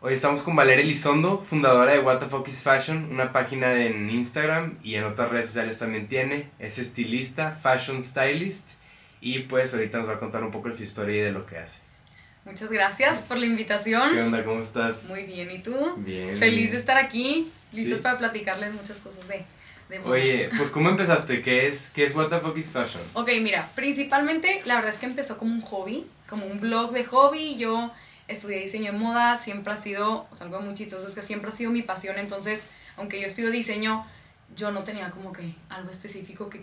Hoy estamos con Valeria Elizondo, fundadora de What the Fuck is Fashion, una página en Instagram y en otras redes sociales también tiene. Es estilista, fashion stylist y pues ahorita nos va a contar un poco de su historia y de lo que hace. Muchas gracias por la invitación. ¿Qué onda? ¿Cómo estás? Muy bien, ¿y tú? Bien. Feliz bien. de estar aquí, listos Sí. para platicarles muchas cosas de. Oye, pues ¿cómo empezaste? ¿Qué es, qué es What the Fuck is Fashion? Ok, mira, principalmente la verdad es que empezó como un hobby, como un blog de hobby. Yo estudié diseño de moda, siempre ha sido, o sea, algo muy chistoso es que siempre ha sido mi pasión. Entonces, aunque yo estudio diseño, yo no tenía como que algo específico que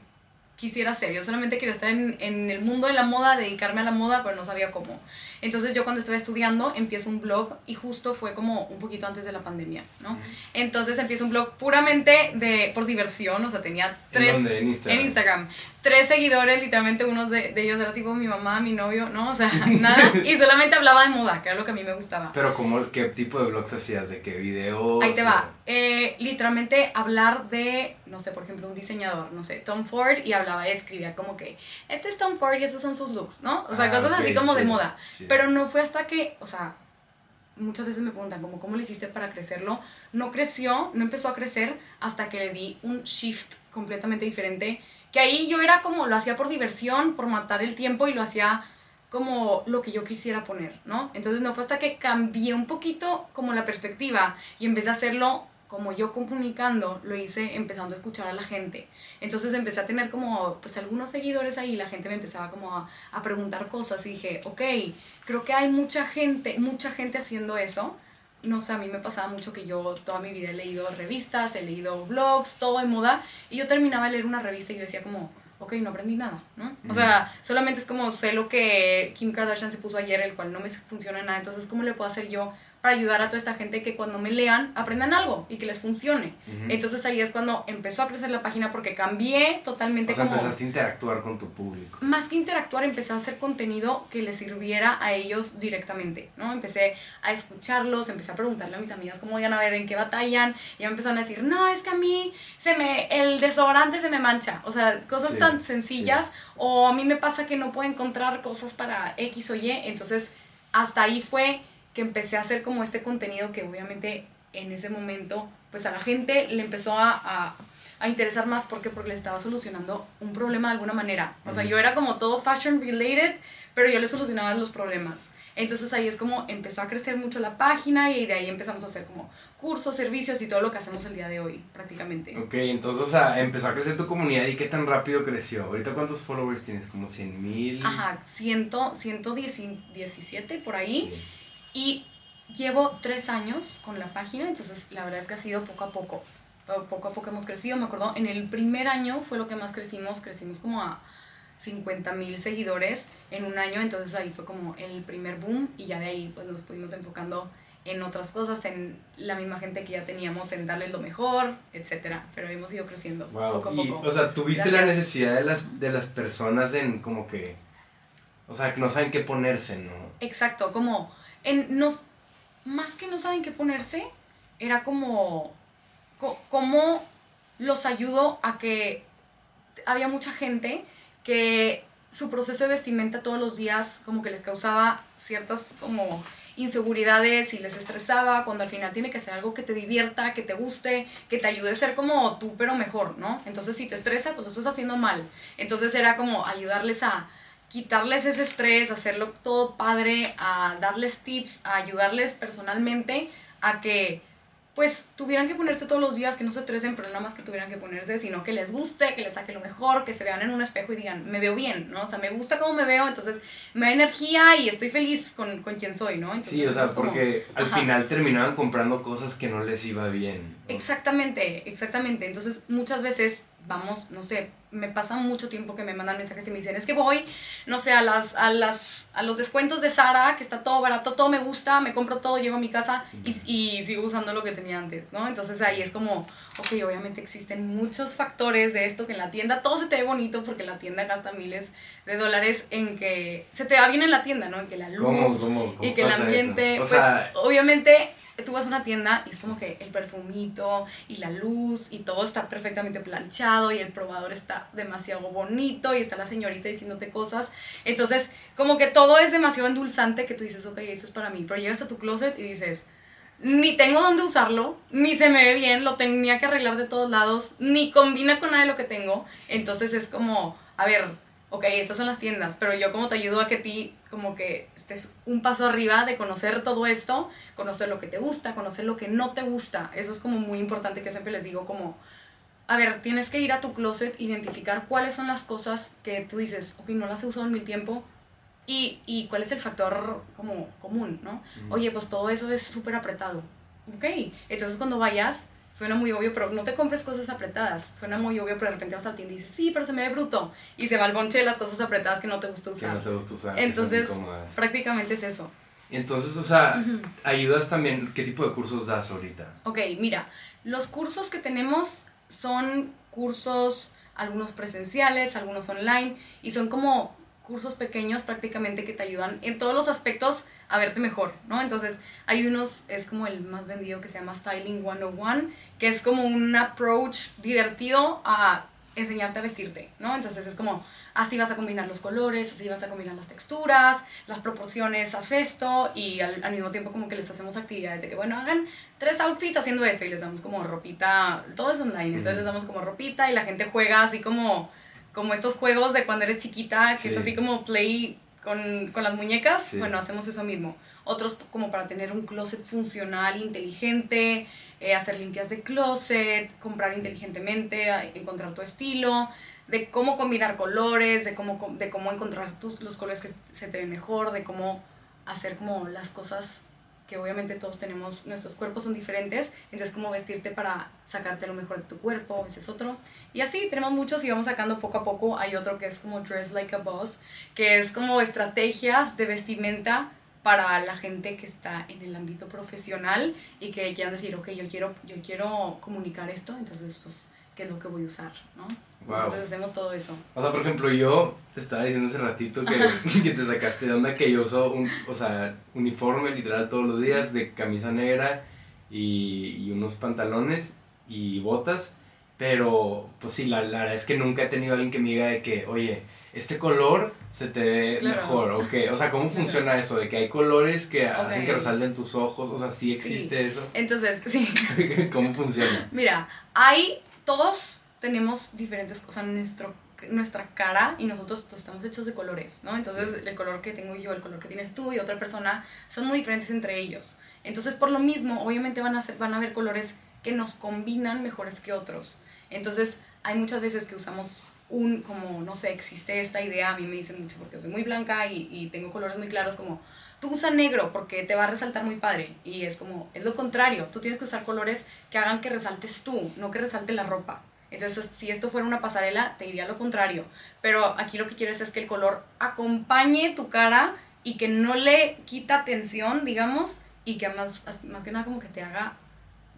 quisiera hacer. Yo solamente quería estar en, en el mundo de la moda, dedicarme a la moda, pero no sabía cómo. Entonces, yo cuando estaba estudiando, empiezo un blog y justo fue como un poquito antes de la pandemia, ¿no? Entonces empiezo un blog puramente de, por diversión, o sea, tenía tres... dónde? ¿En Instagram? Instagram. Tres seguidores, literalmente unos de, de ellos era tipo mi mamá, mi novio, ¿no? O sea, nada. Y solamente hablaba de moda, que era lo que a mí me gustaba. Pero ¿cómo, ¿qué tipo de blogs hacías? ¿De qué videos? Ahí te o- va. Eh, literalmente hablar de, no sé, por ejemplo, un diseñador, no sé, Tom Ford, y hablaba escribía como que, este es Tom Ford y estos son sus looks, ¿no? O sea, Ah, cosas ok, así como de chido, moda. chido. Pero no fue hasta que, o sea, muchas veces me preguntan como, ¿cómo le hiciste para crecerlo? No creció, no empezó a crecer hasta que le di un shift completamente diferente. Que ahí yo era como, lo hacía por diversión, por matar el tiempo y lo hacía como lo que yo quisiera poner, ¿no? Entonces no fue hasta que cambié un poquito como la perspectiva y en vez de hacerlo como yo comunicando, lo hice empezando a escuchar a la gente. Entonces empecé a tener como pues algunos seguidores ahí, la gente me empezaba como a, a preguntar cosas y dije, ok, creo que hay mucha gente, mucha gente haciendo eso. No sé, a mí me pasaba mucho que yo toda mi vida he leído revistas, he leído blogs, todo de moda, y yo terminaba de leer una revista y yo decía como, ok, no aprendí nada, ¿no? O sea, solamente es como sé lo que Kim Kardashian se puso ayer, el cual no me funciona nada, entonces ¿cómo le puedo hacer yo para ayudar a toda esta gente que cuando me lean aprendan algo y que les funcione? Entonces ahí es cuando empezó a crecer la página porque cambié totalmente O sea, como empezaste a interactuar con tu público. más que interactuar, empecé a hacer contenido que les sirviera a ellos directamente, ¿no? Empecé a escucharlos, empecé a preguntarle a mis amigas cómo iban a ver en qué batallan, y ya me empezaron a decir, no, es que a mí se me, el desodorante se me mancha, o sea, cosas Sí, tan sencillas, o a mí me pasa que no puedo encontrar cosas para X o Y, entonces hasta ahí fue que empecé a hacer como este contenido que obviamente en ese momento, pues a la gente le empezó a, a, a interesar más, ¿por qué? Porque le estaba solucionando un problema de alguna manera. O sea, yo era como todo fashion related, pero yo le solucionaba los problemas. Entonces ahí es como empezó a crecer mucho la página y de ahí empezamos a hacer como cursos, servicios y todo lo que hacemos el día de hoy, prácticamente. Ok, entonces, empezó a crecer tu comunidad y qué tan rápido creció. Ahorita, ¿cuántos followers tienes? ¿Como 100 mil? Ajá, 100, 117 por ahí. Y llevo tres años con la página, entonces la verdad es que ha sido poco a poco. Po- Poco a poco hemos crecido. Me acuerdo, en el primer año fue lo que más crecimos. Crecimos como a 50 mil seguidores en un año. Entonces ahí fue como el primer boom. Y ya de ahí pues nos fuimos enfocando en otras cosas, en la misma gente que ya teníamos, en darles lo mejor, etcétera. Pero hemos ido creciendo Wow. poco a Y, poco. o sea, tuviste la necesidad de las, de las personas en como que... O sea, que no saben qué ponerse, ¿no? Exacto, como en más que no saben qué ponerse, era como co- cómo los ayudo a que había mucha gente que su proceso de vestimenta todos los días como que les causaba ciertas como inseguridades y les estresaba cuando al final tiene que ser algo que te divierta, que te guste, que te ayude a ser como tú pero mejor, ¿no? Entonces si te estresa, pues lo estás haciendo mal. Entonces era como ayudarles a quitarles ese estrés, hacerlo todo padre, a darles tips, a ayudarles personalmente a que pues tuvieran que ponerse todos los días, que no se estresen, pero no más que tuvieran que ponerse, sino que les guste, que les saque lo mejor, que se vean en un espejo y digan, me veo bien, ¿no? O sea, me gusta cómo me veo, entonces me da energía y estoy feliz con, con quien soy, ¿no? Entonces, Sí, o sea, como- porque al Ajá. final terminaban comprando cosas que no les iba bien. Exactamente, exactamente. Entonces, muchas veces vamos, no sé, me pasa mucho tiempo que me mandan mensajes y me dicen, es que voy, no sé, a las, a las, a los descuentos de Sara, que está todo barato, todo me gusta, me compro todo, llego a mi casa y, y sigo usando lo que tenía antes, ¿no? Entonces ahí es como, ok, obviamente existen muchos factores de esto que en la tienda todo se te ve bonito porque la tienda gasta miles de dólares en que se te va bien en la tienda, ¿no? En que la luz, ¿Cómo, cómo, cómo y que el eso? ambiente, O pues sea, obviamente tú vas a una tienda y es como que el perfumito y la luz y todo está perfectamente planchado y el probador está demasiado bonito y está la señorita diciéndote cosas. Entonces, como que todo es demasiado endulzante que tú dices, ok, eso es para mí. Pero llegas a tu closet y dices, ni tengo dónde usarlo, ni se me ve bien, lo tenía que arreglar de todos lados, ni combina con nada de lo que tengo. Entonces es como, a ver, ok, estas son las tiendas, pero yo como te ayudo a que ti como que estés un paso arriba de conocer todo esto, conocer lo que te gusta, conocer lo que no te gusta. Eso es como muy importante que siempre les digo como, a ver, tienes que ir a tu closet, identificar cuáles son las cosas que tú dices, ok, no las he usado en mi tiempo, y, y cuál es el factor como común, ¿no? Oye, pues todo eso es súper apretado. Ok, entonces cuando vayas, suena muy obvio, pero no te compres cosas apretadas. Suena muy obvio, pero de repente vas al tienda y dices, sí, pero se me ve bruto. Y se va al bonche de las cosas apretadas que no te gusta usar. Que no te gusta usar. Entonces, prácticamente es eso. Entonces, o sea, ayudas también, ¿qué tipo de cursos das ahorita? Ok, mira, los cursos que tenemos son cursos, algunos presenciales, algunos online, y son como cursos pequeños prácticamente que te ayudan en todos los aspectos a verte mejor, ¿no? Entonces, hay unos, es como el más vendido que se llama Styling 101, que es como un approach divertido a enseñarte a vestirte, ¿no? Entonces es como, así vas a combinar los colores, así vas a combinar las texturas, las proporciones, haz esto, y al, mismo tiempo como que les hacemos actividades de que, bueno, hagan tres outfits haciendo esto, y les damos como ropita, todo es online, entonces les damos como ropita, y la gente juega así como como estos juegos de cuando eres chiquita, que es así como play con, con las muñecas, bueno, hacemos eso mismo. Otros como para tener un closet funcional, inteligente, eh, hacer limpias de closet, comprar inteligentemente, encontrar tu estilo, de cómo combinar colores, de cómo, de cómo encontrar tus, los colores que se te ven mejor, de cómo hacer como las cosas que obviamente todos tenemos, nuestros cuerpos son diferentes, entonces cómo vestirte para sacarte lo mejor de tu cuerpo, ese es otro. Y así tenemos muchos y vamos sacando poco a poco. Hay otro que es como Dress Like a Boss, que es como estrategias de vestimenta para la gente que está en el ámbito profesional y que quieran decir, ok, yo quiero, yo quiero comunicar esto, entonces pues, ¿qué es lo que voy a usar? ¿no? Entonces hacemos todo eso. O sea, por ejemplo, yo te estaba diciendo hace ratito que, que te sacaste de onda que yo uso un, o sea, uniforme literal todos los días de camisa negra y, y unos pantalones y botas. Pero, pues sí, la, la, verdad es que nunca he tenido alguien que me diga de que, oye, este color se te ve mejor, ¿ok? O sea, ¿cómo funciona eso? De que hay colores que hacen que resalten tus ojos, o sea, ¿sí existe eso? Entonces, sí. ¿Cómo funciona? Mira, hay todos tenemos diferentes cosas en nuestro, nuestra cara y nosotros pues estamos hechos de colores, ¿no? Entonces el color que tengo yo, el color que tienes tú y otra persona son muy diferentes entre ellos. Entonces por lo mismo, obviamente van a, ser, van a haber colores que nos combinan mejores que otros. Entonces hay muchas veces que usamos un, como, no sé, existe esta idea, a mí me dicen mucho porque soy muy blanca y, y tengo colores muy claros como tú usa negro porque te va a resaltar muy padre. Y es como, es lo contrario, tú tienes que usar colores que hagan que resaltes tú, no que resalte la ropa. Entonces, si esto fuera una pasarela, te diría lo contrario. Pero aquí lo que quieres es que el color acompañe tu cara y que no le quita atención, digamos, y que más, más que nada como que te haga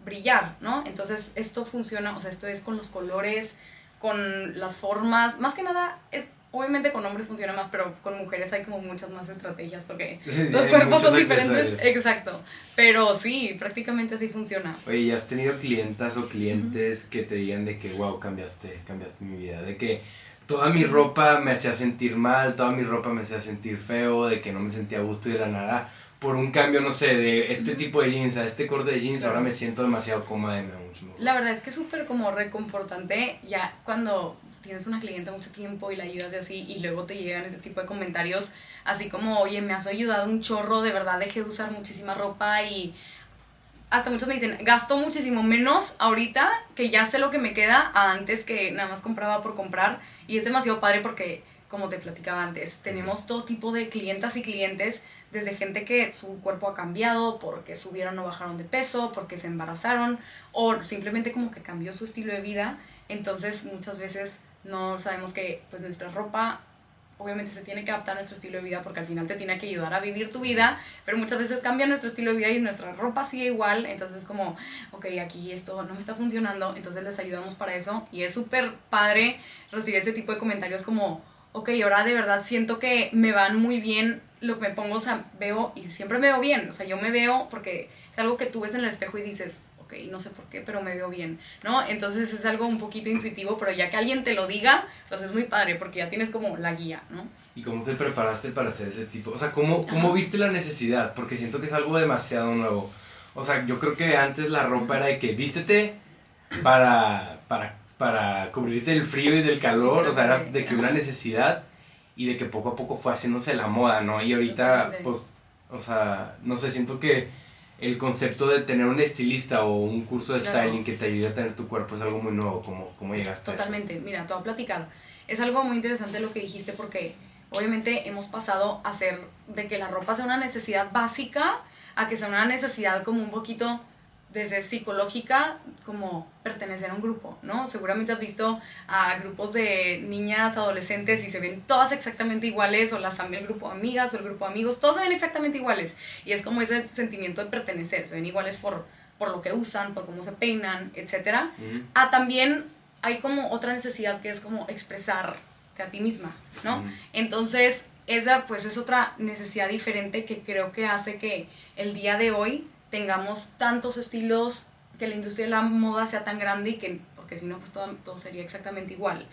brillar, ¿no? Entonces, esto funciona, o sea, esto es con los colores, con las formas, más que nada es Obviamente con hombres funciona más, pero con mujeres hay como muchas más estrategias porque los cuerpos son diferentes. Exacto. Pero sí, prácticamente así funciona. Oye, ¿y has tenido clientas o clientes que te digan de que, wow, cambiaste, cambiaste mi vida? De que toda mi ropa me hacía sentir mal, toda mi ropa me hacía sentir feo, de que no me sentía a gusto y de la nada. Por un cambio, no sé, de este tipo de jeans a este corte de jeans, ahora me siento demasiado cómoda y me mucho. La verdad es que es súper como reconfortante ya cuando tienes una clienta mucho tiempo y la ayudas de así y luego te llegan este tipo de comentarios así como, oye, me has ayudado un chorro, de verdad dejé de usar muchísima ropa y hasta muchos me dicen, gasto muchísimo menos ahorita que ya sé lo que me queda antes que nada más compraba por comprar y es demasiado padre porque como te platicaba antes, tenemos todo tipo de clientas y clientes, desde gente que su cuerpo ha cambiado porque subieron o bajaron de peso, porque se embarazaron o simplemente como que cambió su estilo de vida. Entonces muchas veces no sabemos que pues nuestra ropa obviamente se tiene que adaptar a nuestro estilo de vida porque al final te tiene que ayudar a vivir tu vida, pero muchas veces cambia nuestro estilo de vida y nuestra ropa sigue igual, entonces como, ok, aquí esto no me está funcionando, entonces les ayudamos para eso. Y es súper padre recibir ese tipo de comentarios como, ok, ahora de verdad siento que me van muy bien lo que me pongo, o sea, veo y siempre me veo bien, o sea, yo me veo porque es algo que tú ves en el espejo y dices, ok, no sé por qué, pero me veo bien, ¿no? Entonces es algo un poquito intuitivo, pero ya que alguien te lo diga, pues es muy padre, porque ya tienes como la guía, ¿no? ¿Y cómo te preparaste para hacer ese tipo? O sea, ¿cómo, cómo viste la necesidad? Porque siento que es algo demasiado nuevo. O sea, yo creo que antes la ropa era de que vístete para, para, para cubrirte del frío y del calor, o sea, era de que una necesidad y de que poco a poco fue haciéndose la moda, ¿no? Y ahorita, pues, o sea, no sé, siento que el concepto de tener un estilista o un curso de styling que te ayude a tener tu cuerpo es algo muy nuevo, como cómo llegaste Totalmente, mira, te voy a platicar. Es algo muy interesante lo que dijiste porque obviamente hemos pasado a ser de que la ropa sea una necesidad básica a que sea una necesidad como un poquito desde psicológica como pertenecer a un grupo, ¿no? Seguramente has visto a grupos de niñas, adolescentes y se ven todas exactamente iguales o las el grupo de amigas o el grupo de amigos, todos se ven exactamente iguales y es como ese sentimiento de pertenecer, se ven iguales por, por lo que usan, por cómo se peinan, etc. A también hay como otra necesidad que es como expresarte a ti misma, ¿no? Entonces, esa pues es otra necesidad diferente que creo que hace que el día de hoy tengamos tantos estilos, que la industria de la moda sea tan grande y que, porque si no, pues todo, todo sería exactamente igual.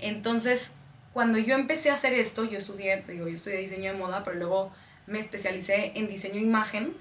Entonces, cuando yo empecé a hacer esto, yo estudié, digo, yo estudié diseño de moda, pero luego me especialicé en diseño de imagen,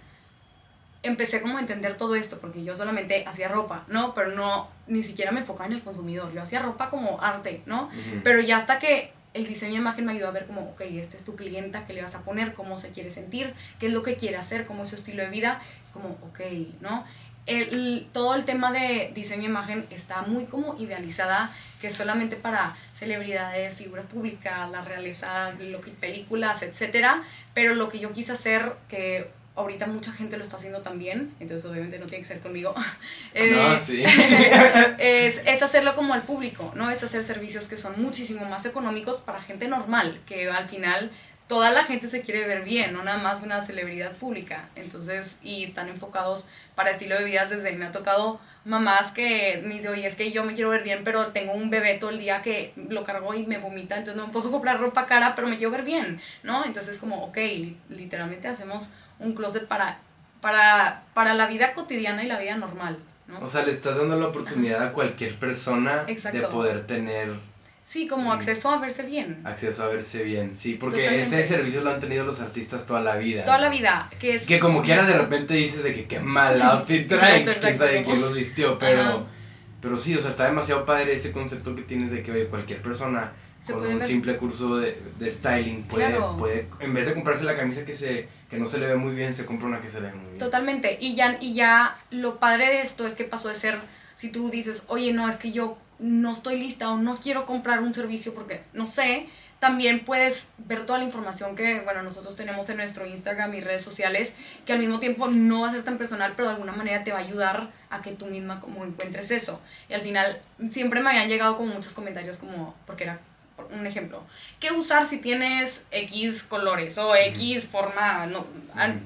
empecé como a entender todo esto, porque yo solamente hacía ropa, ¿no? Pero no, ni siquiera me enfocaba en el consumidor, yo hacía ropa como arte, ¿no? Pero ya hasta que el diseño de imagen me ayudó a ver como, ok, este es tu clienta, qué le vas a poner, cómo se quiere sentir, qué es lo que quiere hacer, cómo es su estilo de vida. Es como, ok, ¿no? El, todo el tema de diseño de imagen está muy como idealizada, que es solamente para celebridades, figuras públicas, la realeza, lo que, películas, etcétera. Pero lo que yo quise hacer, que ahorita mucha gente lo está haciendo también, entonces obviamente no tiene que ser conmigo. no, sí. es, es, hacerlo como al público, ¿no? Es hacer servicios que son muchísimo más económicos para gente normal, que al final toda la gente se quiere ver bien, no nada más una celebridad pública. Entonces, y están enfocados para estilo de vida desde, me ha tocado mamás que me dicen, oye, es que yo me quiero ver bien, pero tengo un bebé todo el día que lo cargo y me vomita, entonces no puedo comprar ropa cara, pero me quiero ver bien, ¿no? Entonces, como, ok, literalmente hacemos un closet para, para, para la vida cotidiana y la vida normal. ¿no? O sea, le estás dando la oportunidad a cualquier persona de poder tener... Sí, como acceso a verse bien. Acceso a verse bien, sí, porque ese servicio lo han tenido los artistas toda la vida. Toda la vida, que es... Que como quiera de repente dices de que qué mal outfit trae, quién sabe quién los vistió, pero... Pero sí, o sea, está demasiado padre ese concepto que tienes de que, oye, cualquier persona con un simple curso de, de styling puede, puede, en vez de comprarse la camisa que, se, que no se le ve muy bien, se compra una que se le ve muy bien. Totalmente. Y ya, y ya lo padre de esto es que pasó de ser, si tú dices, oye, no, es que yo no estoy lista o no quiero comprar un servicio porque no sé, también puedes ver toda la información que, bueno, nosotros tenemos en nuestro Instagram y redes sociales, que al mismo tiempo no va a ser tan personal, pero de alguna manera te va a ayudar a que tú misma como encuentres eso. Y al final siempre me habían llegado como muchos comentarios como, porque era un ejemplo, ¿qué usar si tienes X colores o X forma? No,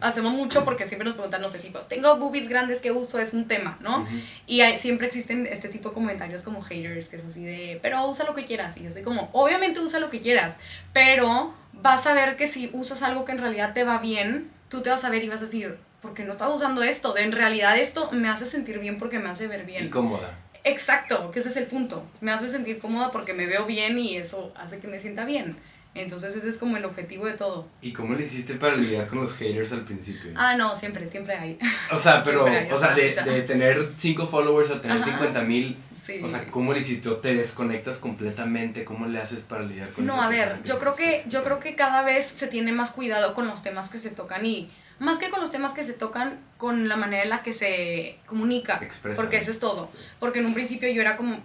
hacemos mucho porque siempre nos preguntan, no sé, tipo, tengo boobies grandes, ¿qué uso? Es un tema, ¿no? Y siempre existen este tipo de comentarios como haters, que es así de, pero usa lo que quieras. Y yo soy como, obviamente usa lo que quieras, pero vas a ver que si usas algo que en realidad te va bien, tú te vas a ver y vas a decir, ¿por qué no estás usando esto? De en realidad esto me hace sentir bien porque me hace ver bien. Y cómoda. Exacto, que ese es el punto. Me hace sentir cómoda porque me veo bien y eso hace que me sienta bien. Entonces ese es como el objetivo de todo. ¿Y cómo le hiciste para lidiar con los haters al principio? Ah, no, siempre, siempre hay. O sea, pero, o sea, de, de, tener 5 followers a tener 50 mil, o sea, ¿cómo le hiciste? ¿Te desconectas completamente? ¿Cómo le haces para lidiar con No, a ver, yo creo, que, yo creo que cada vez se tiene más cuidado con los temas que se tocan y más que con los temas que se tocan, con la manera en la que se comunica. Porque eso es todo. Porque en un principio yo era como,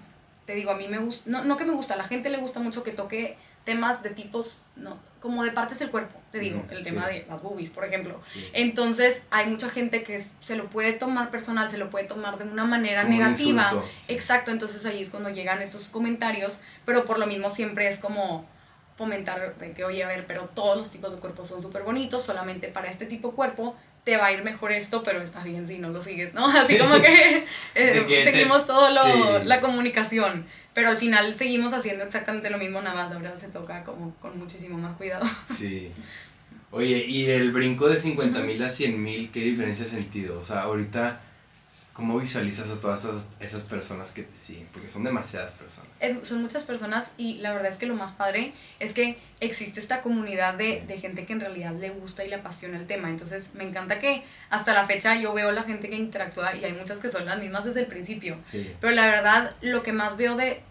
te digo, a mí me gusta, no, no que me gusta, a la gente le gusta mucho que toque temas de tipos, no, como de partes del cuerpo, te digo, el tema de las boobies, por ejemplo. Entonces, hay mucha gente que se lo puede tomar personal, se lo puede tomar de una manera negativa. Exacto, entonces ahí es cuando llegan estos comentarios, pero por lo mismo siempre es como fomentar de que, oye, a ver, pero todos los tipos de cuerpos son súper bonitos, solamente para este tipo de cuerpo te va a ir mejor esto, pero está bien si no lo sigues, ¿no? Así como que, eh, seguimos todo lo, la comunicación, pero al final seguimos haciendo exactamente lo mismo, nada más, la verdad se toca como con muchísimo más cuidado. Sí. Oye, y el brinco de 50 mil a 100 mil, ¿qué diferencia has sentido? O sea, ahorita ¿Cómo visualizas a todas esas, esas personas que te siguen? Porque son demasiadas personas. Es- son muchas personas y la verdad es que lo más padre es que existe esta comunidad de, de gente que en realidad le gusta y le apasiona el tema. Entonces me encanta que hasta la fecha yo veo la gente que interactúa y hay muchas que son las mismas desde el principio. Sí. Pero la verdad, lo que más veo de,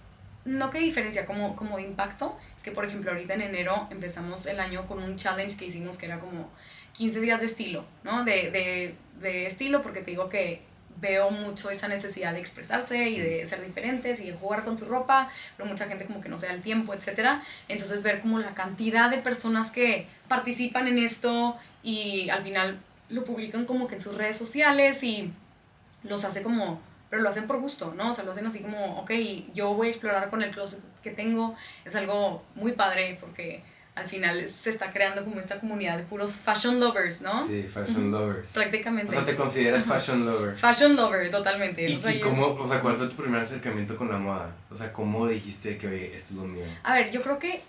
no que diferencia, como, como de impacto, es que por ejemplo ahorita en enero empezamos el año con un challenge que hicimos que era como 15 días de estilo, ¿no? De, de, de estilo porque te digo que veo mucho esa necesidad de expresarse y de ser diferentes y de jugar con su ropa, pero mucha gente como que no se da el tiempo, etcétera. Entonces ver como la cantidad de personas que participan en esto y al final lo publican como que en sus redes sociales y los hace como, pero lo hacen por gusto, ¿no? O sea, lo hacen así como, ok, yo voy a explorar con el closet que tengo, es algo muy padre porque al final se está creando como esta comunidad de puros fashion lovers, ¿no? Sí, fashion lovers. O Prácticamente. sea, te consideras fashion lover. Fashion lover, totalmente. ¿Y, o sea, y yo- cómo, o sea, cuál fue tu primer acercamiento con la moda? O sea, ¿cómo dijiste que oye, esto es lo mío? A ver, yo creo que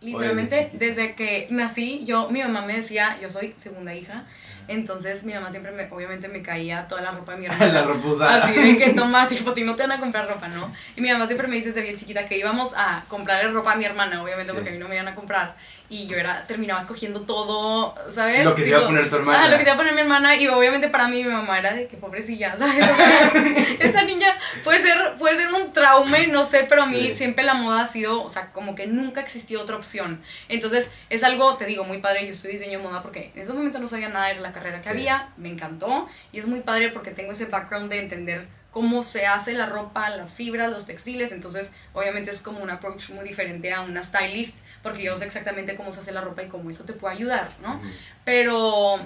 literalmente chiquita? desde que nací, yo, mi mamá me decía, yo soy segunda hija, entonces mi mamá siempre me, obviamente me caía toda la ropa de mi hermana. la ropa usada. Así de que toma, tipo, ti no te van a comprar ropa, ¿no? Y mi mamá siempre me dice desde bien chiquita que íbamos a comprarle ropa a mi hermana, obviamente, Sí. porque a mí no me iban a comprar. Y yo era, terminaba escogiendo todo, ¿sabes? Lo que se iba a poner tu hermana. Ah, lo que se iba a poner mi hermana. Y obviamente para mí, mi mamá era de que pobrecilla, ¿sabes? O sea, esta niña puede ser, puede ser un trauma, no sé, pero a mí Sí. siempre la moda ha sido, o sea, como que nunca existió otra opción. Entonces, es algo, te digo, muy padre. Yo estudio diseño de moda porque en ese momento no sabía nada de la carrera que Sí. había. Me encantó. Y es muy padre porque tengo ese background de entender cómo se hace la ropa, las fibras, los textiles. Entonces, obviamente es como un approach muy diferente a una stylist porque yo sé exactamente cómo se hace la ropa y cómo eso te puede ayudar, ¿no? Ujú. Pero,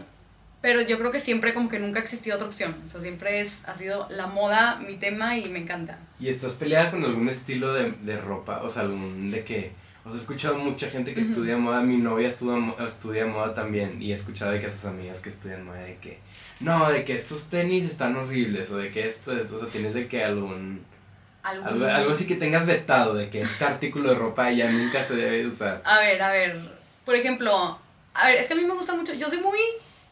pero yo creo que siempre como que nunca ha existido otra opción. O sea, siempre es, ha sido la moda mi tema y me encanta. ¿Y estás peleada con algún estilo de, de ropa? O sea, algún de que... O sea, he escuchado mucha gente que estudia moda, mi novia estudia, estudia moda también, y he escuchado de que a sus amigas que estudian moda, de que, no, de que estos tenis están horribles, o de que esto es, o sea, tienes de que Algún- algo, algo así que tengas vetado, de que este artículo de ropa ya nunca se debe de usar. A ver, a ver, por ejemplo, a ver, es que a mí me gusta mucho, yo soy muy,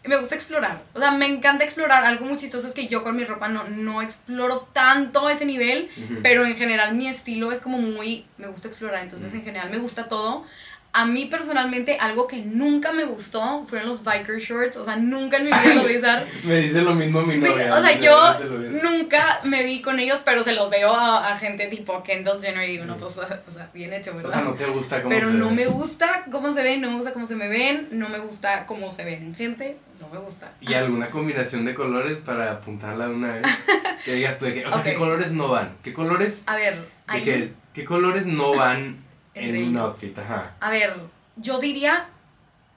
me gusta explorar, o sea, me encanta explorar, algo muy chistoso es que yo con mi ropa no, no exploro tanto ese nivel, pero en general mi estilo es como muy, me gusta explorar, entonces en general me gusta todo. A mí personalmente algo que nunca me gustó fueron los biker shorts, o sea, nunca en mi vida lo voy a usar. Me dice lo mismo mi Sí, novia. o sea, yo nunca me vi con ellos, pero se los veo a, a gente tipo Kendall Jenner y digo, no, pues, o sea, bien hecho, O ¿verdad? sea, no te gusta cómo pero se no ve. me gusta cómo se ven, no me gusta cómo se me ven, no me gusta cómo se ven en gente, no me gusta. ¿Y alguna combinación de colores para apuntarla una vez? Que digas tú de que, o sea, ¿qué Ok. colores no van? ¿Qué colores? A ver, De ahí, que, ¿Qué colores no van en un outfit? Ajá. a ver, yo diría,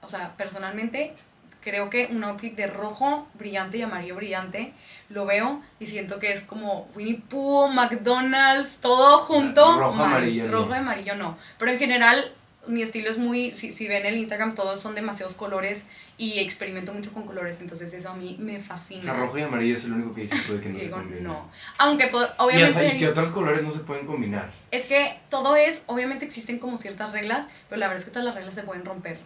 o sea, personalmente creo que un outfit de rojo brillante y amarillo brillante lo veo y siento que es como Winnie Pooh, McDonald's, todo junto. Rojo, amarillo, no. Rojo, amarillo no. Pero en general mi estilo es muy, si, si ven el Instagram, todos son demasiados colores y experimento mucho con colores, entonces eso a mí me O fascina. sea, rojo y amarillo es el único que dices tú de que no se Digo, combina. no. Aunque po- Y, o obviamente sea, ¿y otros colores no se pueden combinar? es que todo es, obviamente existen como ciertas reglas, pero la verdad es que todas las reglas se pueden romper.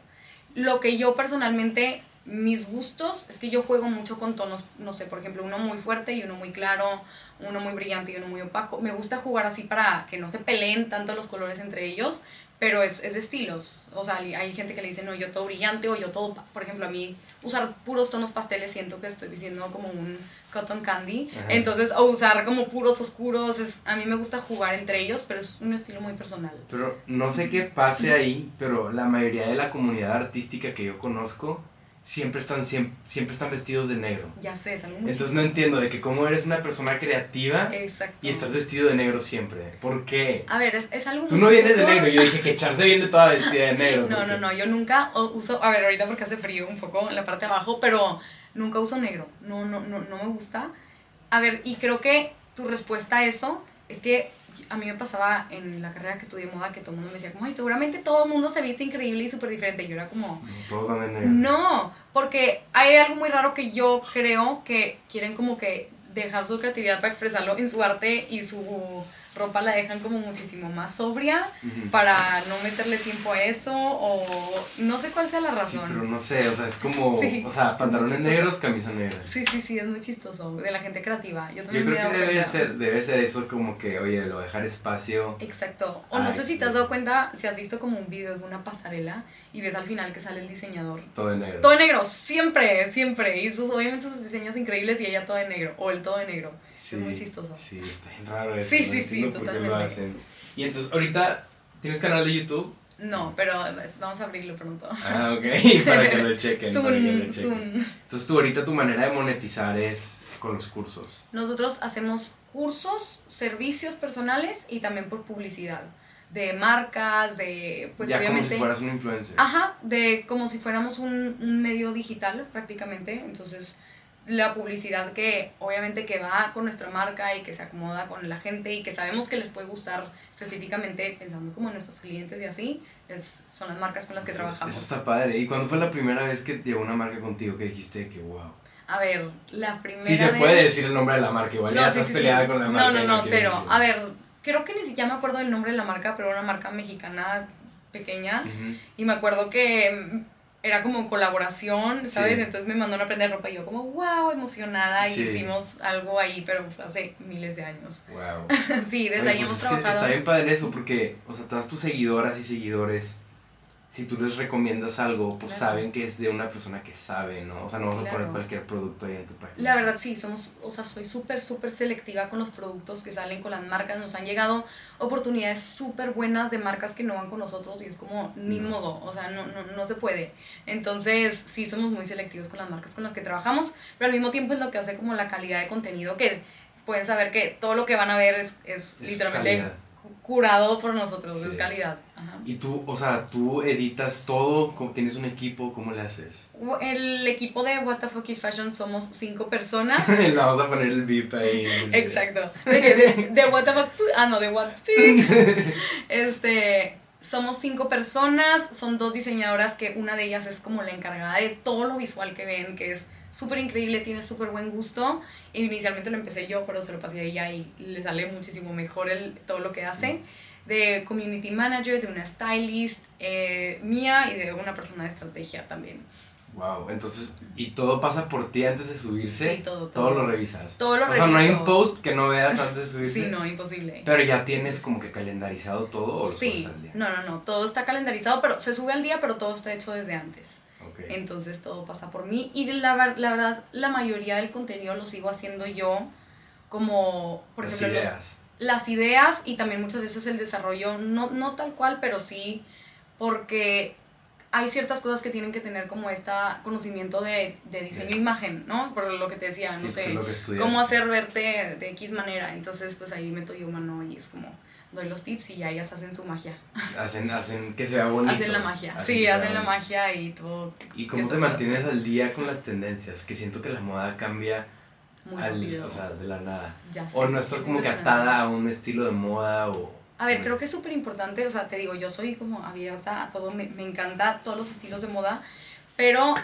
Lo que yo personalmente, mis gustos, es que yo juego mucho con tonos, no sé, por ejemplo, uno muy fuerte y uno muy claro, uno muy brillante y uno muy opaco. Me gusta jugar así para que no se peleen tanto los colores entre ellos, pero es, es de estilos. O sea, hay gente que le dice, no, yo todo brillante o yo todo, pa-". por ejemplo, a mí usar puros tonos pasteles siento que estoy diciendo como un cotton candy. Ajá. Entonces, o usar como puros oscuros, es, a mí me gusta jugar entre ellos, pero es un estilo muy personal. Pero no sé qué pase ahí, pero la mayoría de la comunidad artística que yo conozco siempre están, siempre, siempre están vestidos de negro. Ya sé, es algo muy Entonces no entiendo de que cómo eres una persona creativa y estás vestido de negro siempre. ¿Por qué? A ver, es, es algo Tú muy no vienes de negro. Yo dije que Chance viene toda vestida de negro. No, porque- no, no, yo nunca uso, a ver, ahorita porque hace frío un poco en la parte de abajo, pero nunca uso negro, no, no, no, no me gusta. A ver, y creo que tu respuesta a eso es que a mí me pasaba en la carrera que estudié moda que todo el mundo me decía como, ay, seguramente todo el mundo se viste increíble y súper diferente. Y yo era como, no, porque hay algo muy raro que yo creo que quieren como que dejar su creatividad para expresarlo en su arte y su ropa la dejan como muchísimo más sobria para no meterle tiempo a eso o no sé cuál sea la Sí, razón. pero no sé, o sea, es como, Sí, o sea, pantalones negros, camisa negra. Sí, sí, sí, es muy chistoso, de la gente creativa. Yo Yo también me he creo que debe cuenta. ser, debe ser eso como que, oye, lo dejar espacio. Exacto. O no Ay, sé si te sí. has dado cuenta, si has visto como un video de una pasarela y ves al final que sale el diseñador. Todo en negro. Todo de negro, siempre, siempre. Y sus, obviamente sus diseños increíbles y ella todo de negro. O el todo de negro. Sí, es muy chistoso. Sí, está bien raro eso. Sí, sí, sí, entiendo por qué lo hacen. Y entonces, ahorita, ¿tienes canal de YouTube? No, pero vamos a abrirlo pronto. Ah, ok, para que lo chequen. para que lo Soon, chequen. soon. Entonces, tú ahorita tu manera de monetizar es con los cursos. Nosotros hacemos cursos, servicios personales y también por publicidad. De marcas, de, pues ya obviamente... como si fueras un influencer. Ajá, de como si fuéramos un, un medio digital prácticamente. Entonces, la publicidad que obviamente que va con nuestra marca y que se acomoda con la gente y que sabemos que les puede gustar específicamente pensando como en nuestros clientes y así, es, son las marcas con las que trabajamos. Eso está padre. ¿Y cuándo fue la primera vez que llegó una marca contigo que dijiste que wow? A ver, la primera Sí se vez... puede decir el nombre de la marca, igual ya sí, estás sí, peleada sí. con la marca. No, no, no, quieres cero. decirlo. A ver, creo que ni siquiera me acuerdo del nombre de la marca, pero era una marca mexicana pequeña. Ujú. Y me acuerdo que era como colaboración, ¿sabes? Sí. Entonces me mandaron a aprender ropa y yo como, wow, emocionada. Sí. Y hicimos algo ahí, pero hace miles de años. Wow. sí, desde Oye, ahí pues hemos es que trabajado. está bien padre eso, porque, o sea, todas tus seguidoras y seguidores, si tú les recomiendas algo, pues Claro. saben que es de una persona que sabe, ¿no? O sea, no vas a poner cualquier producto ahí en tu página. La verdad sí, somos, o sea, soy súper, súper selectiva con los productos que salen con las marcas. Nos han llegado oportunidades súper buenas de marcas que no van con nosotros y es como, ni No. modo, o sea, no, no, no se puede. Entonces sí somos muy selectivos con las marcas con las que trabajamos, pero al mismo tiempo es lo que hace como la calidad de contenido que pueden saber que todo lo que van a ver es, es, Es literalmente calidad. Cu- curado por nosotros, Sí. es calidad. Ajá. Y tú, o sea, tú editas todo, ¿cómo- tienes un equipo, ¿cómo le haces? El equipo de What the Fuck is Fashion somos cinco personas. Vamos a poner el beep ahí. Exacto. De, de, de what the fuck, ah, no, de what pic. Este, somos cinco personas, son dos diseñadoras que una de ellas es como la encargada de todo lo visual que ven, que es súper increíble, tiene súper buen gusto. Inicialmente lo empecé yo, pero se lo pasé a ella y le sale muchísimo mejor el, todo lo que hace. De community manager, de una stylist eh, mía y de una persona de estrategia también. Wow, entonces, ¿y todo pasa por ti antes de subirse? Sí, todo, Todo todo. lo revisas. Todo lo O sea, no hay un post que no veas antes de subirse. Sí, no, imposible. Pero ya tienes como que calendarizado todo o lo Sí, subes al día. no, no, no, todo está calendarizado, pero se sube al día, pero todo está hecho desde antes. Entonces todo pasa por mí y la, ver- la verdad la mayoría del contenido lo sigo haciendo yo como, por Las ejemplo, los- ideas. las ideas y también muchas veces el desarrollo, no, no tal cual, pero sí porque hay ciertas cosas que tienen que tener como este conocimiento de, de diseño e Sí. imagen, ¿no? Por lo que te decía, no Sí, sé, cómo hacer verte de X manera. Entonces, pues ahí meto yo mano y es como doy los tips y ya ellas hacen su magia. Hacen, hacen que se vea bonito. Hacen la magia. Hacen sí, hacen la magia y todo ¿Y cómo te mantienes al día con las tendencias? Que siento que la moda cambia muy al, rápido. o sea, de la nada. Ya O sé, no estás es como que atada a un estilo de moda o... A ver, creo que es súper importante, o sea, te digo, yo soy como abierta a todo, me, me encanta todos los estilos de moda, pero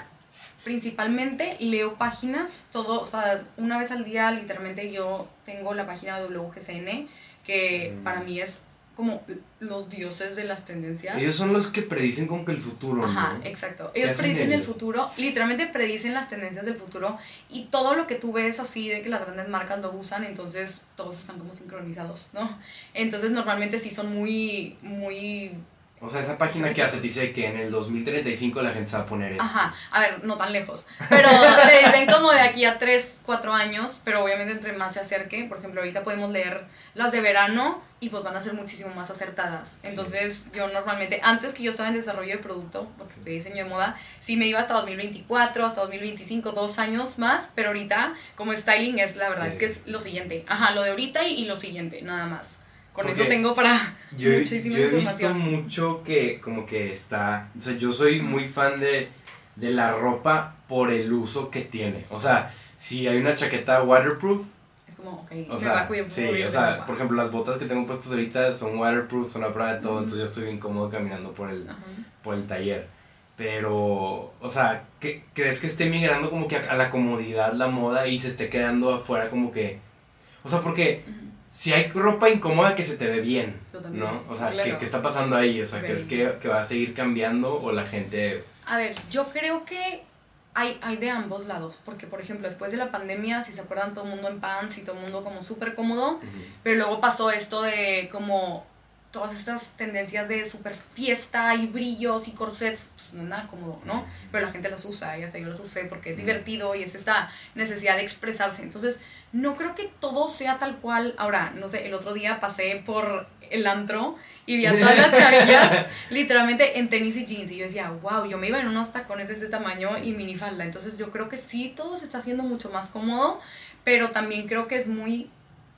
principalmente leo páginas, todo, o sea, una vez al día literalmente yo tengo la página de WGCN, que Mm. para mí es como los dioses de las tendencias. Ellos son los que predicen como que el futuro, Ajá, ¿no? exacto. ¿Qué Ellos predicen el futuro, literalmente predicen las tendencias del futuro y todo lo que tú ves así de que las grandes marcas lo usan, entonces todos están como sincronizados, ¿no? Entonces normalmente sí son muy, muy... O sea, esa página que hace dice que en el 2035 la gente se va a poner eso. Ajá, a ver, no tan lejos, pero te dicen como de aquí a 3, 4 años, pero obviamente entre más se acerque, por ejemplo, ahorita podemos leer las de verano y pues van a ser muchísimo más acertadas. Sí. Entonces yo normalmente, antes que yo estaba en desarrollo de producto, porque estudié diseño de moda, sí me iba hasta 2024, hasta 2025, dos años más, pero ahorita como styling es la verdad, Sí. es que es lo siguiente. Ajá, lo de ahorita y, y lo siguiente, nada más. Con Porque eso tengo para Yo, muchísima yo he visto información. mucho que como que está... O sea, yo soy muy fan de, de la ropa por el uso que tiene. O sea, si hay una chaqueta waterproof, Es como, ok, o me sea, va a cuidar sí, o sea, ropa. por ejemplo, las botas que tengo puestas ahorita son waterproof, son a prueba de todo, Ujú. entonces yo estoy bien cómodo caminando por el, Ajá. por el taller. Pero, o sea, ¿qué- ¿crees que esté migrando como que a, a la comodidad la moda y se esté quedando afuera como que... O sea, porque Ujú. Si hay ropa incómoda que se te ve bien, ¿no? O sea, ¿qué, claro. qué está pasando ahí? O sea, ¿crees que, que va a seguir cambiando o la gente... A ver, yo creo que hay, hay de ambos lados, porque por ejemplo, después de la pandemia, si se acuerdan, todo el mundo en pants y todo el mundo como súper cómodo, pero luego pasó esto de como todas estas tendencias de super fiesta y brillos y corsets, pues no es nada cómodo, ¿no? Pero la gente las usa y hasta yo las usé porque es divertido y es esta necesidad de expresarse. Entonces, no creo que todo sea tal cual. Ahora, no sé, el otro día pasé por el antro y vi a todas las chavillas literalmente en tenis y jeans y yo decía, wow, yo me iba en unos tacones de ese tamaño y minifalda. Entonces, yo creo que sí, todo se está haciendo mucho más cómodo, pero también creo que es muy,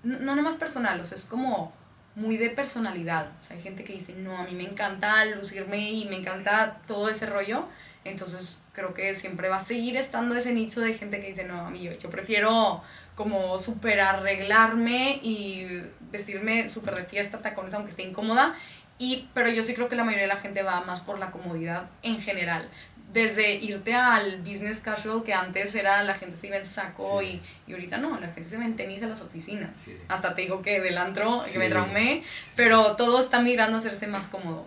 no, no nada más personal, o sea, es como muy de personalidad. O hay gente que dice, no, a mí me encanta lucirme y me encanta todo ese rollo. Entonces, creo que siempre va a seguir estando ese nicho de gente que dice, no, a mí yo, yo prefiero como súper arreglarme y vestirme súper de fiesta, tacones, aunque esté incómoda. Y, pero yo sí creo que la mayoría de la gente va más por la comodidad en general. Desde irte al business casual, que antes era la gente se iba en saco Sí. y, y ahorita no, la gente se va en tenis a las oficinas. Sí. Hasta te digo que del antro, que me traumé, pero todo está migrando a hacerse más cómodo.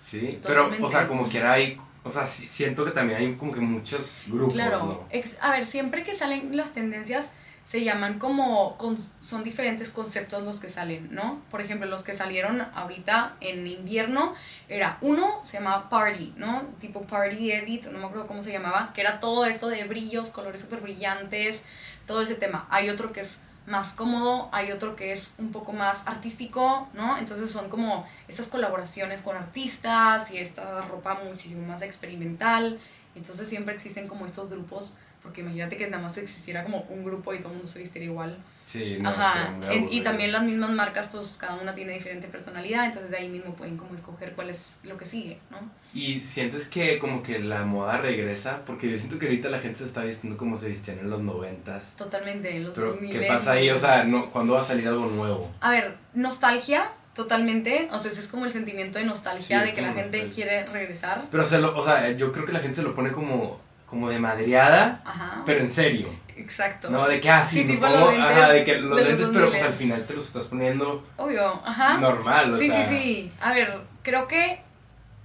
Sí, pero, o sea, como quiera hay... O sea, siento que también hay como que muchos grupos, Claro, a ver, siempre que salen las tendencias se llaman como, con- son diferentes conceptos los que salen, ¿no? Por ejemplo, los que salieron ahorita en invierno era uno, se llamaba Party, ¿no? Tipo Party Edit, no me acuerdo cómo se llamaba, que era todo esto de brillos, colores súper brillantes, todo ese tema. Hay otro que es más cómodo, hay otro que es un poco más artístico, ¿no? Entonces son como estas colaboraciones con artistas y esta ropa muchísimo más experimental. Entonces siempre existen como estos grupos, porque imagínate que nada más existiera como un grupo y todo el mundo se vistiera igual. Sí, no, Ajá. En- y también las mismas marcas, pues cada una tiene diferente personalidad, entonces de ahí mismo pueden como escoger cuál es lo que sigue, ¿no? Y sientes que como que la moda regresa, porque yo siento que ahorita la gente se está vistiendo como se vestían en los noventas. Totalmente. Los Pero, ¿qué 2000s. pasa ahí? O sea, no, ¿cuándo va a salir algo nuevo? A ver, nostalgia, totalmente. O sea, ese es como el sentimiento de nostalgia Sí, de que la gente nostalgia. quiere regresar. Pero, se lo, o sea, yo creo que la gente se lo pone como, como de madreada, Ajá. pero en serio. Exacto. No, de que, ah, sí, tipo ajá, de que los de los pero pues 2000s. al final te los estás poniendo Obvio, ajá. normal, o sí, sea. sí, sí. A ver, creo que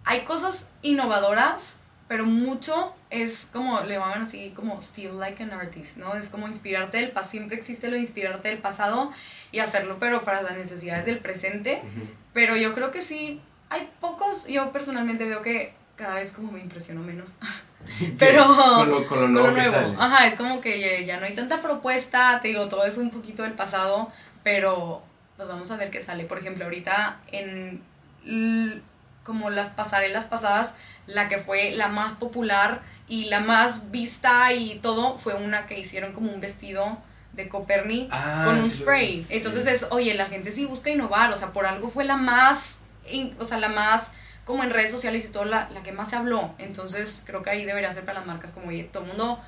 hay cosas innovadoras, pero mucho es como, le llaman así como steal like an artist, ¿no? Es como inspirarte del pasado, siempre existe lo de inspirarte del pasado y hacerlo, pero para las necesidades del presente. Pero yo creo que sí, hay pocos, yo personalmente veo que cada vez como me impresiono menos. Pero Con lo, con lo con nuevo, lo que nuevo. sale. Ajá, es como que ya, no hay tanta propuesta, te digo, todo es un poquito del pasado, pero pues vamos a ver qué sale. Por ejemplo, ahorita en como las pasarelas pasadas, la que fue la más popular y la más vista y todo fue una que hicieron como un vestido de Copernic Ah, con un sí lo spray. Entonces sí. es, oye, la gente sí busca innovar, o sea, por algo fue la más, o sea, la más como en redes sociales y todo, la, la que más se habló. Entonces creo que ahí debería ser para las marcas como, oye, todo el mundo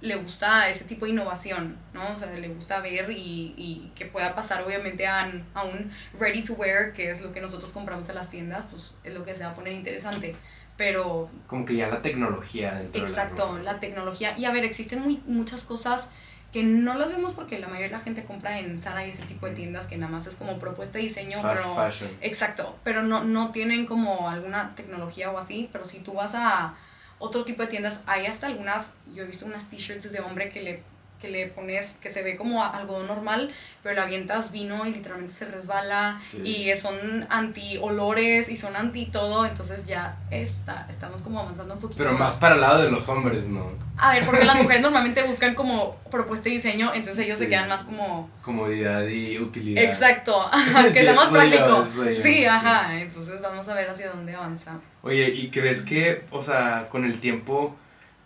le gusta ese tipo de innovación, ¿no? O sea, le gusta ver y, y que pueda pasar obviamente a, a un ready to wear, que es lo que nosotros compramos en las tiendas, pues es lo que se va a poner interesante. Pero Como que ya la tecnología dentro de la Exacto, la tecnología. Y a ver, existen muy, muchas cosas que no las vemos porque la mayoría de la gente compra en Zara y ese tipo de tiendas que nada más es como propuesta de diseño, Fast pero... fashion. Exacto, pero no, no tienen como alguna tecnología o así, pero si tú vas a otro tipo de tiendas, hay hasta algunas, yo he visto unas t-shirts de hombre que le, que le pones, que se ve como algodón normal, pero le avientas vino y literalmente se resbala Sí. y son anti olores y son anti todo, entonces ya está, estamos como avanzando un poquito Pero más para el lado de los hombres, ¿no? a ver, porque las mujeres normalmente buscan como propuesta y diseño, entonces ellos se quedan más como... Comodidad y utilidad. Exacto, que Sí, sea más práctico. yo, sí. ajá, entonces vamos a ver hacia dónde avanza. Oye, ¿y crees que, o sea, con el tiempo,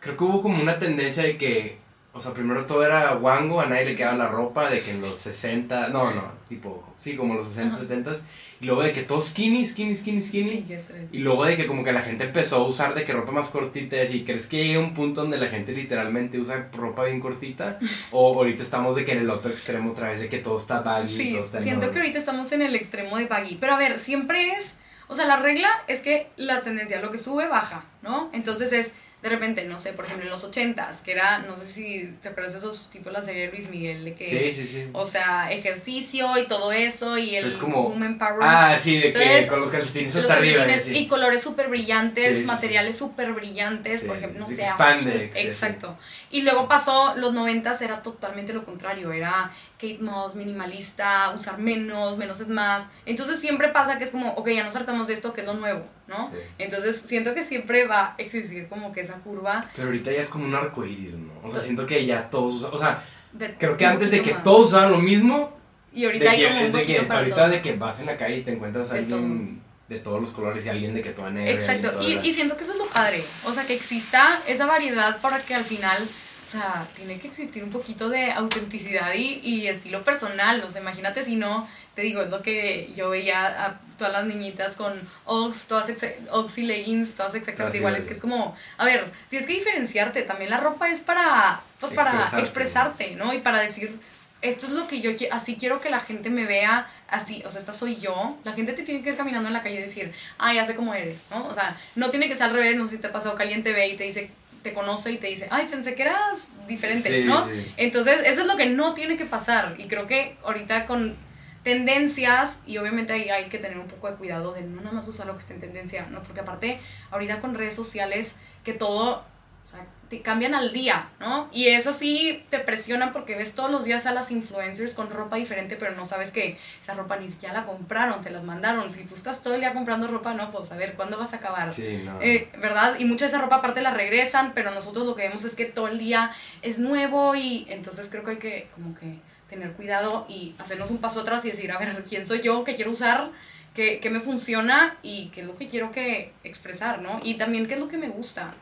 creo que hubo como una tendencia de que, o sea, primero todo era guango, a nadie le quedaba la ropa, de que en los 60, no, no, tipo, sí, como los 60, Ajá. 70, y luego de que todo skinny, skinny, skinny, skinny, Sí, ya sé. y luego de que como que la gente empezó a usar de que ropa más cortita, y ¿crees que llegue un punto donde la gente literalmente usa ropa bien cortita? O ahorita estamos de que en el otro extremo otra vez, de que todo está baggy, Sí, todo está siento que enorme? ahorita estamos en el extremo de baggy. Pero a ver, siempre es. O sea, la regla es que la tendencia, lo que sube, baja, ¿no? Entonces es de repente, no sé, por ejemplo, en los ochentas, que era, no sé si te acuerdas de esos tipos la serie de Luis Miguel, de que, Sí, sí, sí. o sea, ejercicio y todo eso, y el Es como- woman power. Ah, sí, de que con los calcetines los hasta arriba. calcetines sí. y colores súper brillantes, materiales súper brillantes, por ejemplo, no sé. spandex. Exacto. Y luego pasó, los noventas era totalmente lo contrario, era Kate Moss, minimalista, usar menos, menos es más. Entonces siempre pasa que es como, ok, ya nos hartamos de esto, que es lo nuevo, ¿no? Sí. Entonces siento que siempre va a existir como que esa curva Pero ahorita ya es como un arco iris, ¿no? O sea, siento que ya todos usan. O sea, de creo que antes de que más. todos usaban lo mismo. Y ahorita hay que- como un de que para ahorita todo. de que vas en la calle y te encuentras a De alguien de todos los colores y alguien de que toda negra. Exacto, y, toda- y siento que eso es lo padre, o sea, que exista esa variedad para que al final, o sea, tiene que existir un poquito de autenticidad y, y estilo personal, o sea, imagínate si no, te digo, es lo que yo veía a todas las niñitas con Uggs, todas exa- Uggs y leggings, todas exactamente iguales, es. que es como, a ver, tienes que diferenciarte, también la ropa es para, pues para Expresarte. expresarte, ¿no? Y para decir, esto es lo que yo así quiero que la gente me vea así, o sea, esta soy yo. La gente te tiene que ir caminando en la calle y decir, ah, ya sé cómo eres, ¿no? O sea, no tiene que ser al revés, no sé si te ha pasado que alguien te ve y te dice, te conoce y te dice, ay, pensé que eras diferente, Sí, ¿no? sí. Entonces, eso es lo que no tiene que pasar. Y creo que ahorita con tendencias, y obviamente ahí hay que tener un poco de cuidado de no nada más usar lo que está en tendencia, ¿no? Porque aparte, ahorita con redes sociales, que todo, o sea, te cambian al día, ¿no? Y eso sí te presiona porque ves todos los días a las influencers con ropa diferente, pero no sabes que esa ropa ni siquiera la compraron, se las mandaron. Si tú estás todo el día comprando ropa, no, pues a ver, ¿cuándo vas a acabar? Sí, no. Eh, ¿Verdad? Y mucha de esa ropa aparte la regresan, pero nosotros lo que vemos es que todo el día es nuevo y entonces creo que hay que como que tener cuidado y hacernos un paso atrás y decir, a ver, ¿quién soy yo? ¿Qué quiero usar? ¿Qué, qué me funciona? ¿Y qué es lo que quiero que expresar, no? Y también qué es lo que me gusta,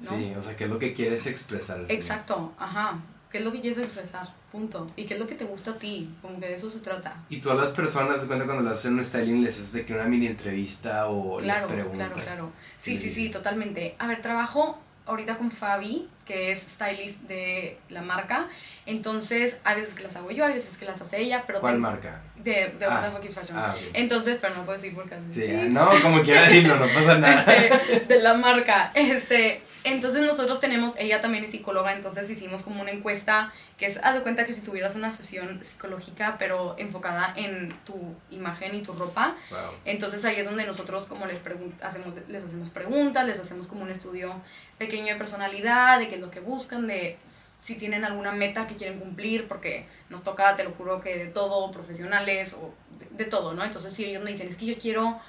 ¿no? Sí, o sea, ¿qué es lo que quieres expresar? Exacto, ajá. ¿Qué es lo que quieres expresar? Punto. ¿Y qué es lo que te gusta a ti? Como que de eso se trata. Y todas las personas, se cuenta cuando las hacen un styling, les haces de que una mini entrevista o Claro, les preguntas. claro, claro. Sí, Sí, sí, sí, sí. totalmente. A ver, trabajo ahorita con Fabi, que es stylist de la marca. Entonces, hay veces que las hago yo, hay veces que las hace ella, pero ¿Cuál ten- marca? De, de Ah, Fashion. Ah, ok. Entonces, pero no puedo decir porque Sí, ah, no, como quiera decirlo, no pasa nada. este, de la marca. Este, entonces nosotros tenemos, ella también es psicóloga, entonces hicimos como una encuesta que es, haz de cuenta que si tuvieras una sesión psicológica, pero enfocada en tu imagen y tu ropa, Wow. entonces ahí es donde nosotros como les, hacemos, les hacemos preguntas, les hacemos como un estudio pequeño de personalidad, de qué es lo que buscan, de si tienen alguna meta que quieren cumplir, porque nos toca, te lo juro, que de todo, profesionales o de, de todo, ¿no? Entonces si ellos me dicen, es que yo quiero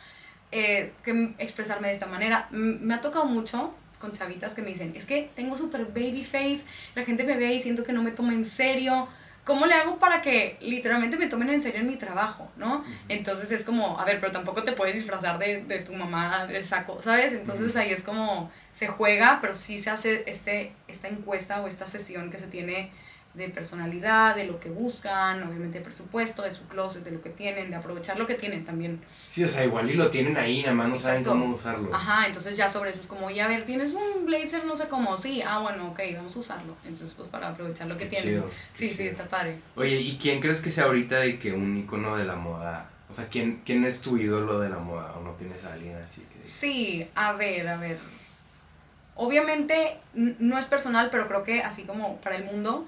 eh, que expresarme de esta manera, me ha tocado mucho con chavitas que me dicen, es que tengo súper baby face, la gente me ve y siento que no me toma en serio. ¿Cómo le hago para que literalmente me tomen en serio en mi trabajo, no? Entonces es como, a ver, pero tampoco te puedes disfrazar de, de tu mamá de saco, ¿sabes? Entonces ahí es como, se juega, pero sí se hace este, esta encuesta o esta sesión que se tiene de personalidad, de lo que buscan, obviamente de presupuesto, de su closet, de lo que tienen, de aprovechar lo que tienen también. Sí, o sea, igual y lo tienen ahí, nada más no saben cómo usarlo. Ajá, entonces ya sobre eso es como, y a ver, tienes un blazer, no sé cómo, sí, ah, bueno, ok, vamos a usarlo. Entonces, pues para aprovechar lo que Qué tienen. chido, qué Sí, sí, chido. está padre. Oye, ¿y quién crees que sea ahorita de que un icono de la moda? O sea, ¿quién, quién es tu ídolo de la moda? ¿O no tienes a alguien así que... Sí, a ver, a ver. Obviamente no es personal, pero creo que así como para el mundo,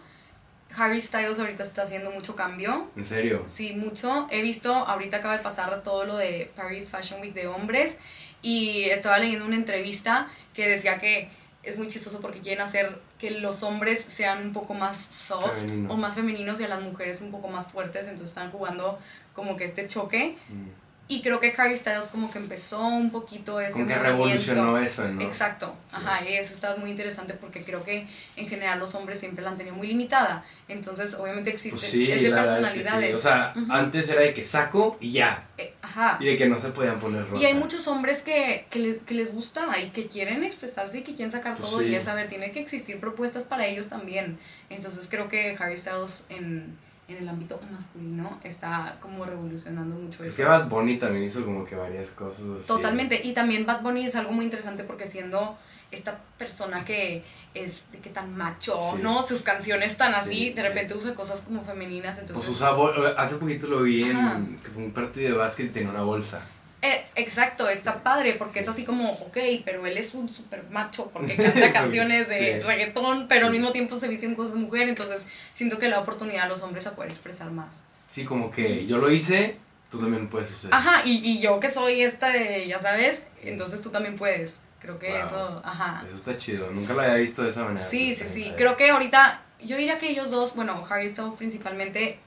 Harry Styles ahorita está haciendo mucho cambio. ¿En serio? Sí, mucho. He visto, ahorita acaba de pasar todo lo de Paris Fashion Week de hombres y estaba leyendo una entrevista que decía que es muy chistoso porque quieren hacer que los hombres sean un poco más soft Femeninos. o más femeninos y a las mujeres un poco más fuertes, entonces están jugando como que este choque Mm. Y creo que Harry Styles como que empezó un poquito ese Como que revolucionó eso, ¿no? Exacto, Sí. ajá, y eso está muy interesante porque creo que en general los hombres siempre la han tenido muy limitada. Entonces, obviamente existe, Pues sí, es de verdad es que sí. personalidades. O sea, Ujú. antes era de que saco y ya. Eh, ajá. Y de que no se podían poner rosa. Y hay muchos hombres que, que, les, que les gusta y que quieren expresarse y que quieren sacar Pues todo. Y es, a ver, tiene que existir propuestas para ellos también. Entonces creo que Harry Styles en, en el ámbito masculino está como revolucionando mucho Es eso. que Bad Bunny también hizo como que varias cosas así. Totalmente. Y también Bad Bunny es algo muy interesante porque siendo esta persona que es de que tan macho, Sí. ¿no? Sus canciones tan Sí, así, de sí. repente usa cosas como femeninas, entonces... Pues bol- hace poquito lo vi Ajá. en que fue un partido de básquet y tenía una bolsa. Eh, exacto, está padre porque es así como, ok, pero él es un super macho porque canta canciones de reggaetón, pero al mismo tiempo se viste en cosas de mujer, entonces siento que le da oportunidad a los hombres a poder expresar más. Sí, como que yo lo hice, tú también puedes hacer. Ajá, y, y yo que soy esta de, ya sabes, Sí. entonces tú también puedes. Creo que Wow. eso, ajá. Eso está chido, nunca lo había visto de esa manera. Sí, sí, sí. Creo que ahorita, yo diría que ellos dos, bueno, Harry Styles principalmente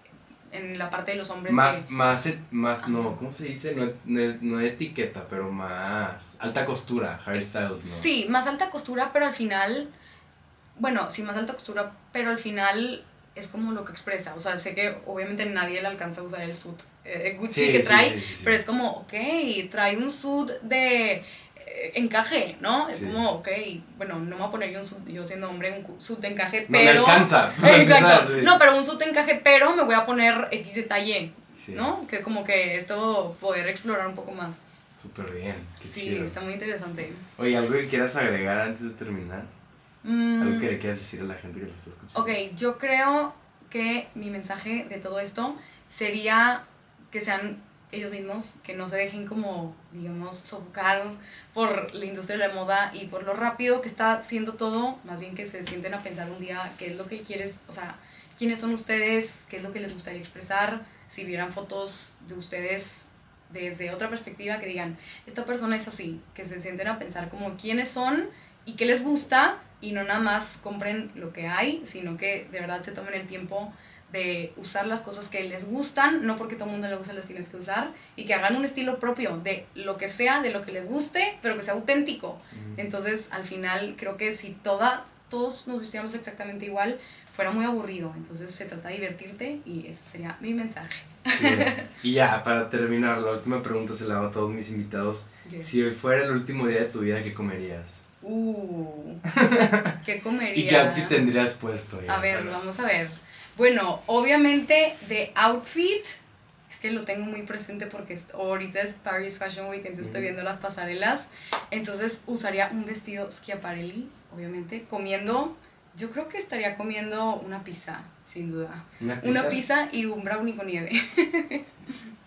en la parte de los hombres. Más, que- más, et- más, no. ¿cómo se dice? No, no, no etiqueta, pero más alta costura, Harry Styles, ¿no? Sí, más alta costura, pero al final, bueno, sí, más alta costura, pero al final es como lo que expresa. O sea, sé que obviamente nadie le alcanza a usar el suit eh, Gucci Sí, que trae, sí, sí, pero es como, ok, trae un suit de eh, encaje, ¿no? Es como, ok, bueno, no me voy a poner yo, un suit, yo siendo hombre un suit de encaje, No me pero... alcanza. para Exacto. empezar, sí. No, pero un suit de encaje, pero me voy a poner X detalle, ¿no? Que como que esto poder explorar un poco más. Súper bien, qué Sí, chido. está muy interesante. Oye, ¿algo que quieras agregar antes de terminar? Mm, ¿Algo que le quieras decir a la gente que lo está escuchando? Ok, yo creo que mi mensaje de todo esto sería que sean ellos mismos, que no se dejen como, digamos, sofocar por la industria de la moda y por lo rápido que está haciendo todo, más bien que se sienten a pensar un día qué es lo que quieres, o sea, quiénes son ustedes, qué es lo que les gustaría expresar, si vieran fotos de ustedes desde otra perspectiva, que digan, esta persona es así, que se sienten a pensar como quiénes son y qué les gusta y no nada más compren lo que hay, sino que de verdad se tomen el tiempo de usar las cosas que les gustan, no porque todo el mundo le gusta las tienes que usar, y que hagan un estilo propio de lo que sea, de lo que les guste, pero que sea auténtico. Mm. Entonces, al final, creo que si toda, todos nos vistiéramos exactamente igual, fuera muy aburrido. Entonces, se trata de divertirte y ese sería mi mensaje. Chido. Y ya, para terminar, la última pregunta se la hago a todos mis invitados. Si hoy fuera el último día de tu vida, ¿qué comerías? Uh, ¿qué comería? ¿Y qué outfit tendrías puesto? ya? A ver, vamos a ver. Bueno, obviamente de outfit, es que lo tengo muy presente porque ahorita es Paris Fashion Week, entonces estoy viendo las pasarelas. Entonces usaría un vestido Schiaparelli, obviamente, comiendo, yo creo que estaría comiendo una pizza, sin duda. ¿Una pizza? Una pizza y un brownie con nieve.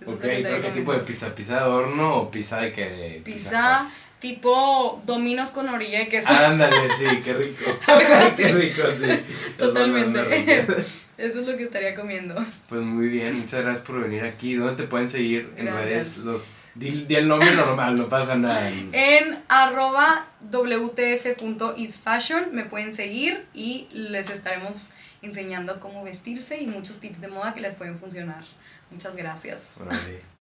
Ok, que estaría ¿pero qué tipo de pizza? ¿Pizza de horno o pizza de qué? De Pizza tipo dominos con orilla de queso. Ándale, sí, qué rico. Algo así. qué rico, sí. Totalmente. Eso es lo que estaría comiendo. Pues muy bien, muchas gracias por venir aquí. ¿Dónde te pueden seguir en Gracias. redes? Los, di, di el nombre normal, no pasa nada. En arroba wtf.isfashion me pueden seguir y les estaremos enseñando cómo vestirse y muchos tips de moda que les pueden funcionar. Muchas gracias. Órale.